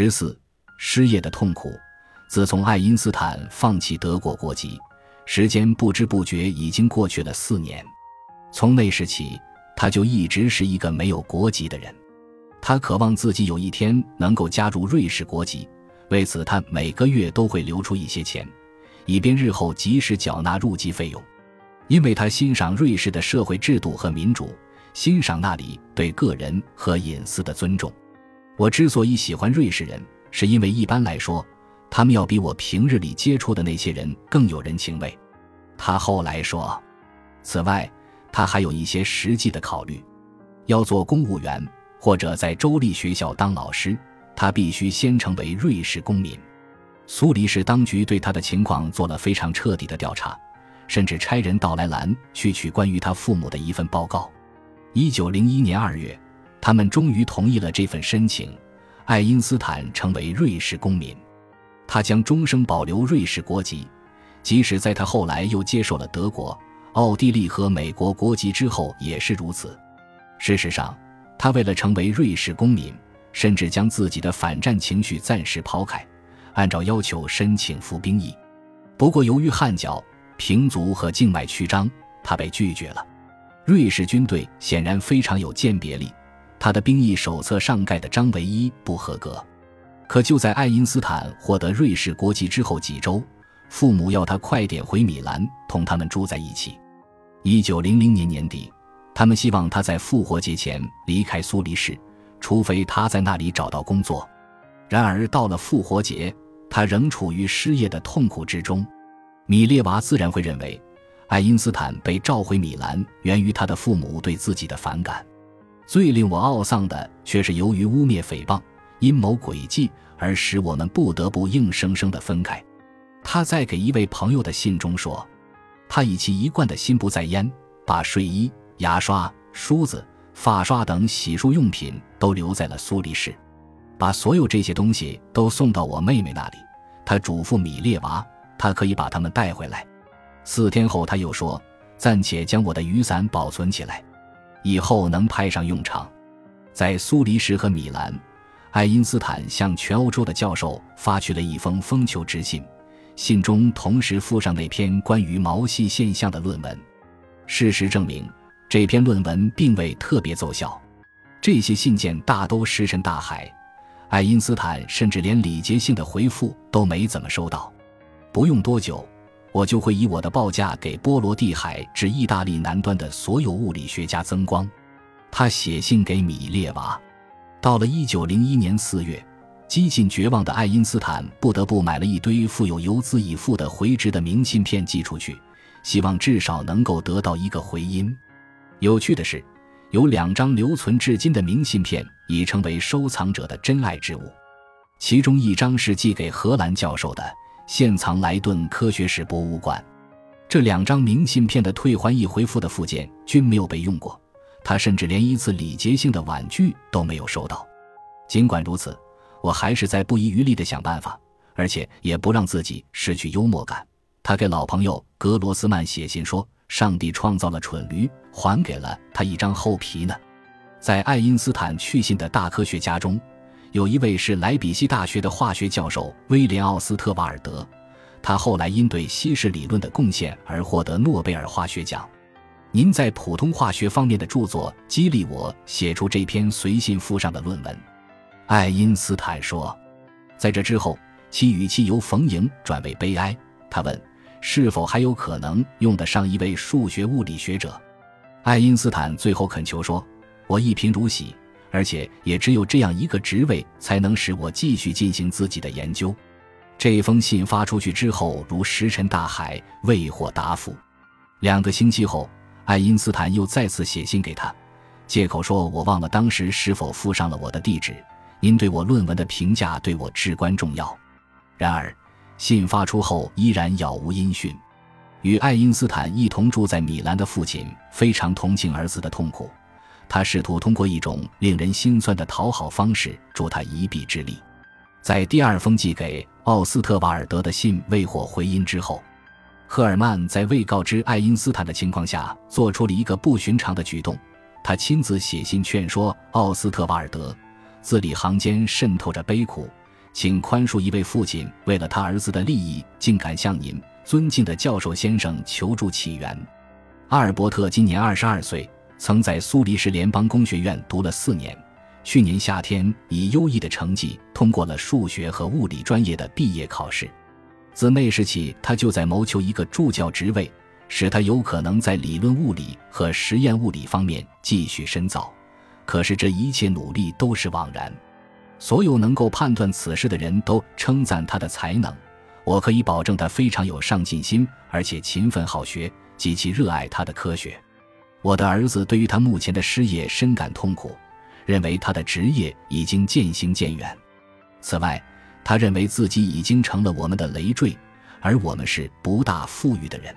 十四，失业的痛苦。自从爱因斯坦放弃德国国籍，时间不知不觉已经过去了四年。从那时起，他就一直是一个没有国籍的人。他渴望自己有一天能够加入瑞士国籍，为此他每个月都会留出一些钱，以便日后及时缴纳入籍费用。因为他欣赏瑞士的社会制度和民主，欣赏那里对个人和隐私的尊重。我之所以喜欢瑞士人，是因为一般来说，他们要比我平日里接触的那些人更有人情味。他后来说，此外，他还有一些实际的考虑：要做公务员或者在州立学校当老师，他必须先成为瑞士公民。苏黎世当局对他的情况做了非常彻底的调查。甚至差人到莱兰去取关于他父母的一份报告。一九零一年二月，他们终于同意了这份申请，爱因斯坦成为瑞士公民。他将终生保留瑞士国籍，即使在他后来又接受了德国、奥地利和美国国籍之后也是如此。事实上，他为了成为瑞士公民，甚至将自己的反战情绪暂时抛开，按照要求申请服兵役。不过，由于汗脚。平足和静脉曲张，他被拒绝了。瑞士军队显然非常有鉴别力，他的兵役手册上盖的章唯一不合格。可就在爱因斯坦获得瑞士国籍之后几周，父母要他快点回米兰同他们住在一起。一九零零年年底，他们希望他在复活节前离开苏黎世，除非他在那里找到工作。然而到了复活节，他仍处于失业的痛苦之中。米列娃自然会认为，爱因斯坦被召回米兰源于他的父母对自己的反感。最令我懊丧的却是，由于污蔑、诽谤、阴谋诡计而使我们不得不硬生生的分开。他在给一位朋友的信中说：“他以其一贯的心不在焉，把睡衣、牙刷、梳子、发刷等洗漱用品都留在了苏黎世，把所有这些东西都送到我妹妹那里。”他嘱咐米列娃。他可以把他们带回来。四天后，他又说：“暂且将我的雨伞保存起来，以后能派上用场。”在苏黎世和米兰，爱因斯坦向全欧洲的教授发去了一封封求之信，信中同时附上那篇关于毛细现象的论文。事实证明，这篇论文并未特别奏效。这些信件大都石沉大海，爱因斯坦甚至连礼节性的回复都没怎么收到。不用多久，我就会以我的报价给波罗的海至意大利南端的所有物理学家增光。他写信给米列娃。到了一九零一年四月，几近绝望的爱因斯坦不得不买了一堆附有邮资已付的回执的明信片寄出去，希望至少能够得到一个回音。有趣的是，有两张留存至今的明信片已成为收藏者的珍爱之物，其中一张是寄给荷兰教授的。现藏莱顿科学史博物馆，这两张明信片的退还已回复的附件均没有被用过，他甚至连一次礼节性的婉拒都没有收到。尽管如此，我还是在不遗余力地想办法，而且也不让自己失去幽默感。他给老朋友格罗斯曼写信说：“上帝创造了蠢驴，还给了他一张厚皮呢。”在爱因斯坦去信的大科学家中。有一位是莱比锡大学的化学教授威廉奥斯特瓦尔德，他后来因对稀释理论的贡献而获得诺贝尔化学奖。您在普通化学方面的著作激励我写出这篇随信附上的论文。爱因斯坦说，在这之后，其语气由逢迎转为悲哀。他问：“是否还有可能用得上一位数学物理学者？”爱因斯坦最后恳求说：“我一贫如洗。”而且也只有这样一个职位，才能使我继续进行自己的研究。这封信发出去之后，如石沉大海，未获答复。两个星期后，爱因斯坦又再次写信给他，借口说我忘了当时是否附上了我的地址。您对我论文的评价对我至关重要。然而，信发出后依然杳无音讯。与爱因斯坦一同住在米兰的父亲非常同情儿子的痛苦。他试图通过一种令人心酸的讨好方式助他一臂之力。在第二封寄给奥斯特瓦尔德的信未获回音之后，赫尔曼在未告知爱因斯坦的情况下做出了一个不寻常的举动。他亲自写信劝说奥斯特瓦尔德，字里行间渗透着悲苦，请宽恕一位父亲为了他儿子的利益，竟敢向您尊敬的教授先生求助起源。阿尔伯特今年二十二岁，曾在苏黎世联邦工学院读了四年。去年夏天，以优异的成绩通过了数学和物理专业的毕业考试。自那时起，他就在谋求一个助教职位，使他有可能在理论物理和实验物理方面继续深造。可是这一切努力都是枉然。所有能够判断此事的人都称赞他的才能。我可以保证，他非常有上进心，而且勤奋好学，极其热爱他的科学。我的儿子对于他目前的失业深感痛苦，认为他的职业已经渐行渐远。此外，他认为自己已经成了我们的累赘，而我们是不大富裕的人。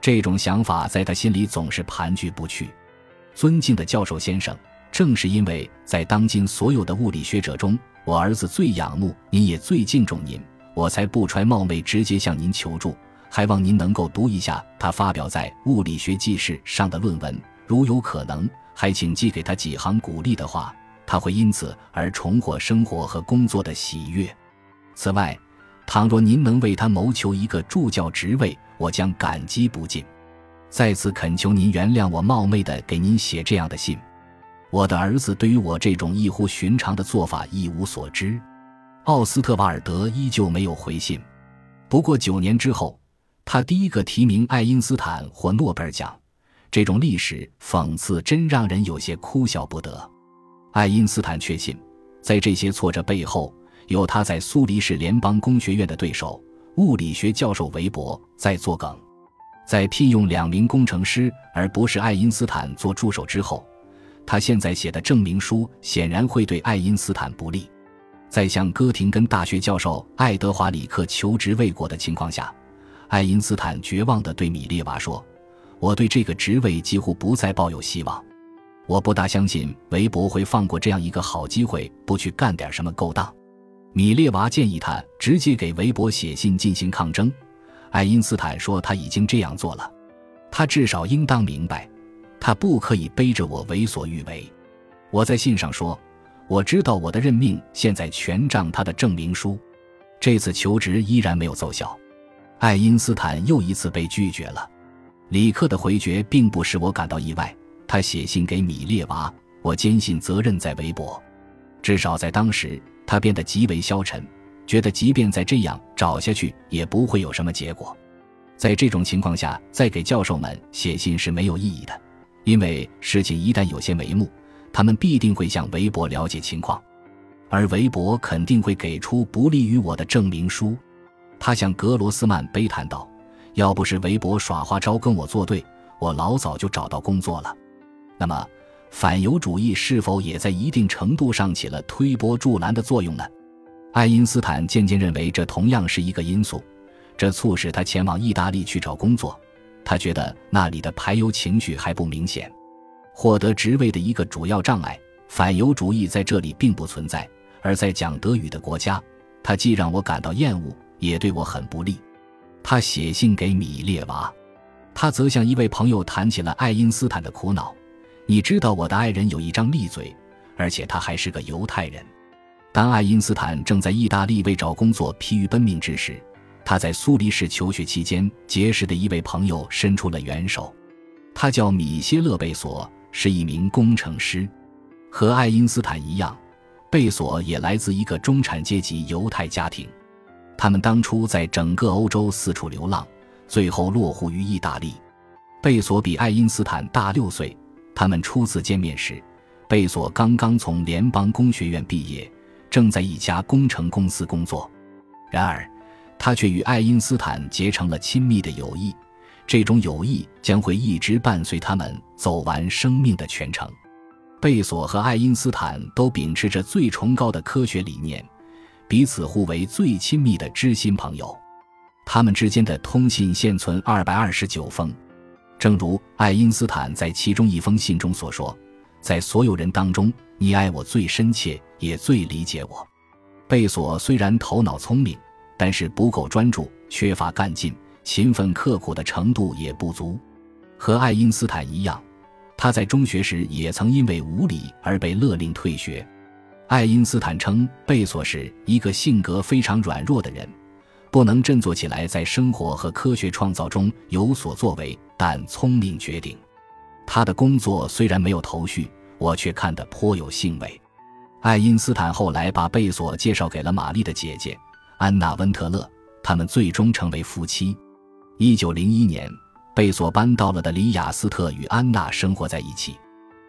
这种想法在他心里总是盘踞不去。尊敬的教授先生，正是因为在当今所有的物理学者中，我儿子最仰慕您，也最敬重您，我才不揣冒昧直接向您求助，还望您能够读一下他发表在《物理学纪事》上的论文，如有可能，还请寄给他几行鼓励的话，他会因此而重获生活和工作的喜悦。此外，倘若您能为他谋求一个助教职位，我将感激不尽。再次恳求您原谅我冒昧的给您写这样的信。我的儿子对于我这种异乎寻常的做法一无所知。奥斯特瓦尔德依旧没有回信。不过九年之后，他第一个提名爱因斯坦获诺贝尔奖。这种历史讽刺真让人有些哭笑不得。爱因斯坦确信，在这些挫折背后。有他在苏黎世联邦工学院的对手，物理学教授韦伯在作梗。在聘用两名工程师而不是爱因斯坦做助手之后，他现在写的证明书显然会对爱因斯坦不利。在向哥廷根大学教授爱德华里克求职未果的情况下，爱因斯坦绝望地对米列娃说：“我对这个职位几乎不再抱有希望。我不大相信韦伯会放过这样一个好机会，不去干点什么勾当。”米列娃建议他直接给韦伯写信进行抗争，爱因斯坦说他已经这样做了，他至少应当明白，他不可以背着我为所欲为。我在信上说，我知道我的任命现在全仗他的证明书。这次求职依然没有奏效，爱因斯坦又一次被拒绝了。李克的回绝并不使我感到意外，他写信给米列娃，我坚信责任在韦伯，至少在当时。他变得极为消沉，觉得即便再这样找下去，也不会有什么结果。在这种情况下，再给教授们写信是没有意义的，因为事情一旦有些眉目，他们必定会向韦伯了解情况，而韦伯肯定会给出不利于我的证明书。他向格罗斯曼悲叹道：“要不是韦伯耍花招跟我作对，我老早就找到工作了。”那么。反犹主义是否也在一定程度上起了推波助澜的作用呢？爱因斯坦渐渐认为这同样是一个因素，这促使他前往意大利去找工作。他觉得那里的排犹情绪还不明显，获得职位的一个主要障碍——反犹主义在这里并不存在。而在讲德语的国家，他既让我感到厌恶，也对我很不利。他写信给米列娃，他则向一位朋友谈起了爱因斯坦的苦恼。你知道我的爱人有一张利嘴，而且他还是个犹太人。当爱因斯坦正在意大利为找工作疲于奔命之时，他在苏黎世求学期间结识的一位朋友伸出了援手。他叫米歇勒·贝索，是一名工程师。和爱因斯坦一样，贝索也来自一个中产阶级犹太家庭。他们当初在整个欧洲四处流浪，最后落户于意大利。贝索比爱因斯坦大六岁。他们初次见面时，贝索刚刚从联邦工学院毕业，正在一家工程公司工作。然而，他却与爱因斯坦结成了亲密的友谊，这种友谊将会一直伴随他们走完生命的全程。贝索和爱因斯坦都秉持着最崇高的科学理念，彼此互为最亲密的知心朋友。他们之间的通信现存二百二十九封。正如爱因斯坦在其中一封信中所说，在所有人当中，你爱我最深切，也最理解我。贝索虽然头脑聪明，但是不够专注，缺乏干劲，勤奋刻苦的程度也不足。和爱因斯坦一样，他在中学时也曾因为无礼而被勒令退学。爱因斯坦称贝索是一个性格非常软弱的人，不能振作起来，在生活和科学创造中有所作为，但聪明绝顶。他的工作虽然没有头绪，我却看得颇有兴味。爱因斯坦后来把贝索介绍给了玛丽的姐姐安娜温特勒，他们最终成为夫妻。一九零一年，贝索搬到了的里雅斯特，与安娜生活在一起。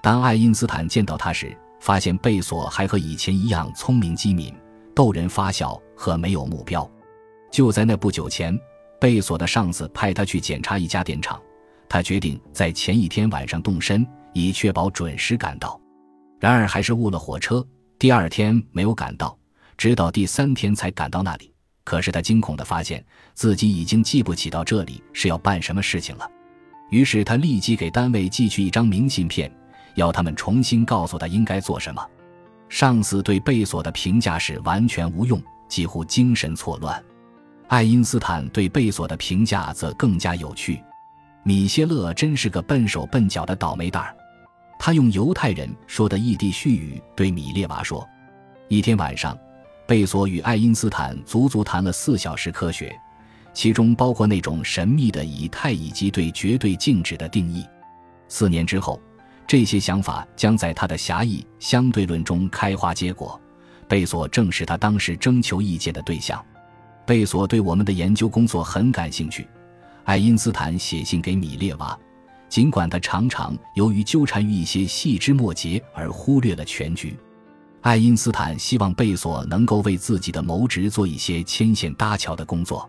当爱因斯坦见到他时，发现贝索还和以前一样聪明机敏、逗人发笑和没有目标。就在那不久前，贝索的上司派他去检查一家电厂，他决定在前一天晚上动身，以确保准时赶到。然而还是误了火车，第二天没有赶到，直到第三天才赶到那里。可是他惊恐地发现自己已经记不起到这里是要办什么事情了，于是他立即给单位寄去一张明信片，要他们重新告诉他应该做什么。上司对贝索的评价是完全无用，几乎精神错乱。爱因斯坦对贝索的评价则更加有趣：米歇勒真是个笨手笨脚的倒霉蛋儿。他用犹太人说的异地絮语对米列娃说：“一天晚上。”贝索与爱因斯坦足足谈了四小时科学，其中包括那种神秘的以太以及对绝对静止的定义。四年之后，这些想法将在他的狭义相对论中开花结果。贝索正是他当时征求意见的对象。贝索对我们的研究工作很感兴趣。爱因斯坦写信给米列娃，尽管他常常由于纠缠于一些细枝末节而忽略了全局。爱因斯坦希望贝索能够为自己的谋职做一些牵线搭桥的工作。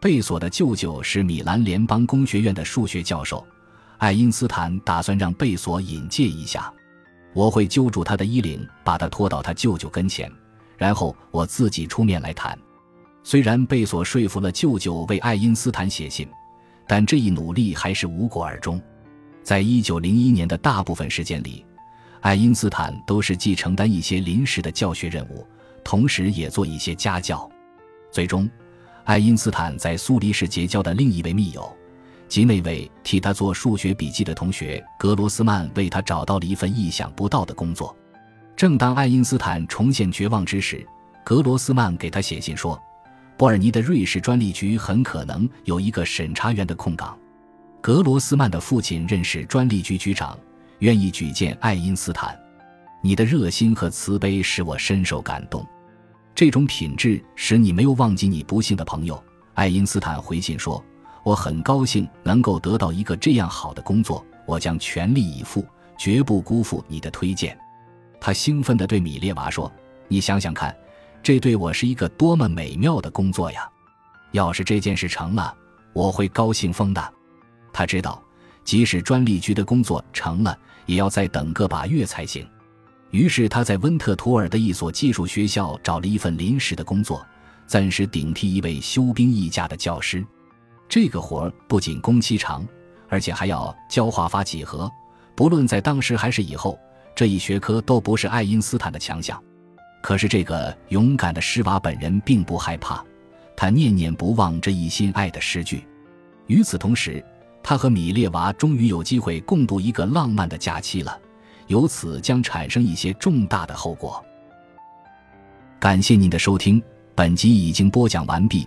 贝索的舅舅是米兰联邦工学院的数学教授，爱因斯坦打算让贝索引荐一下。我会揪住他的衣领，把他拖到他舅舅跟前，然后我自己出面来谈。虽然贝索说服了舅舅为爱因斯坦写信，但这一努力还是无果而终。在一九零一年的大部分时间里。爱因斯坦都是既承担一些临时的教学任务，同时也做一些家教。最终，爱因斯坦在苏黎世结交的另一位密友，及那位替他做数学笔记的同学格罗斯曼，为他找到了一份意想不到的工作。正当爱因斯坦重现绝望之时，格罗斯曼给他写信说，波尔尼的瑞士专利局很可能有一个审查员的空岗。格罗斯曼的父亲认识专利局局长。愿意举荐爱因斯坦，你的热心和慈悲使我深受感动。这种品质使你没有忘记你不幸的朋友。爱因斯坦回信说：“我很高兴能够得到一个这样好的工作，我将全力以赴，绝不辜负你的推荐。”他兴奋地对米列娃说：“你想想看，这对我是一个多么美妙的工作呀！要是这件事成了，我会高兴疯的。”他知道，即使专利局的工作成了。也要再等个把月才行。于是他在温特图尔的一所技术学校找了一份临时的工作，暂时顶替一位休兵役假的教师。这个活儿不仅工期长，而且还要教化法几何。不论在当时还是以后，这一学科都不是爱因斯坦的强项。可是这个勇敢的施瓦本人并不害怕，他念念不忘这一心爱的诗句。与此同时。他和米列娃终于有机会共度一个浪漫的假期了，由此将产生一些重大的后果。感谢您的收听，本集已经播讲完毕。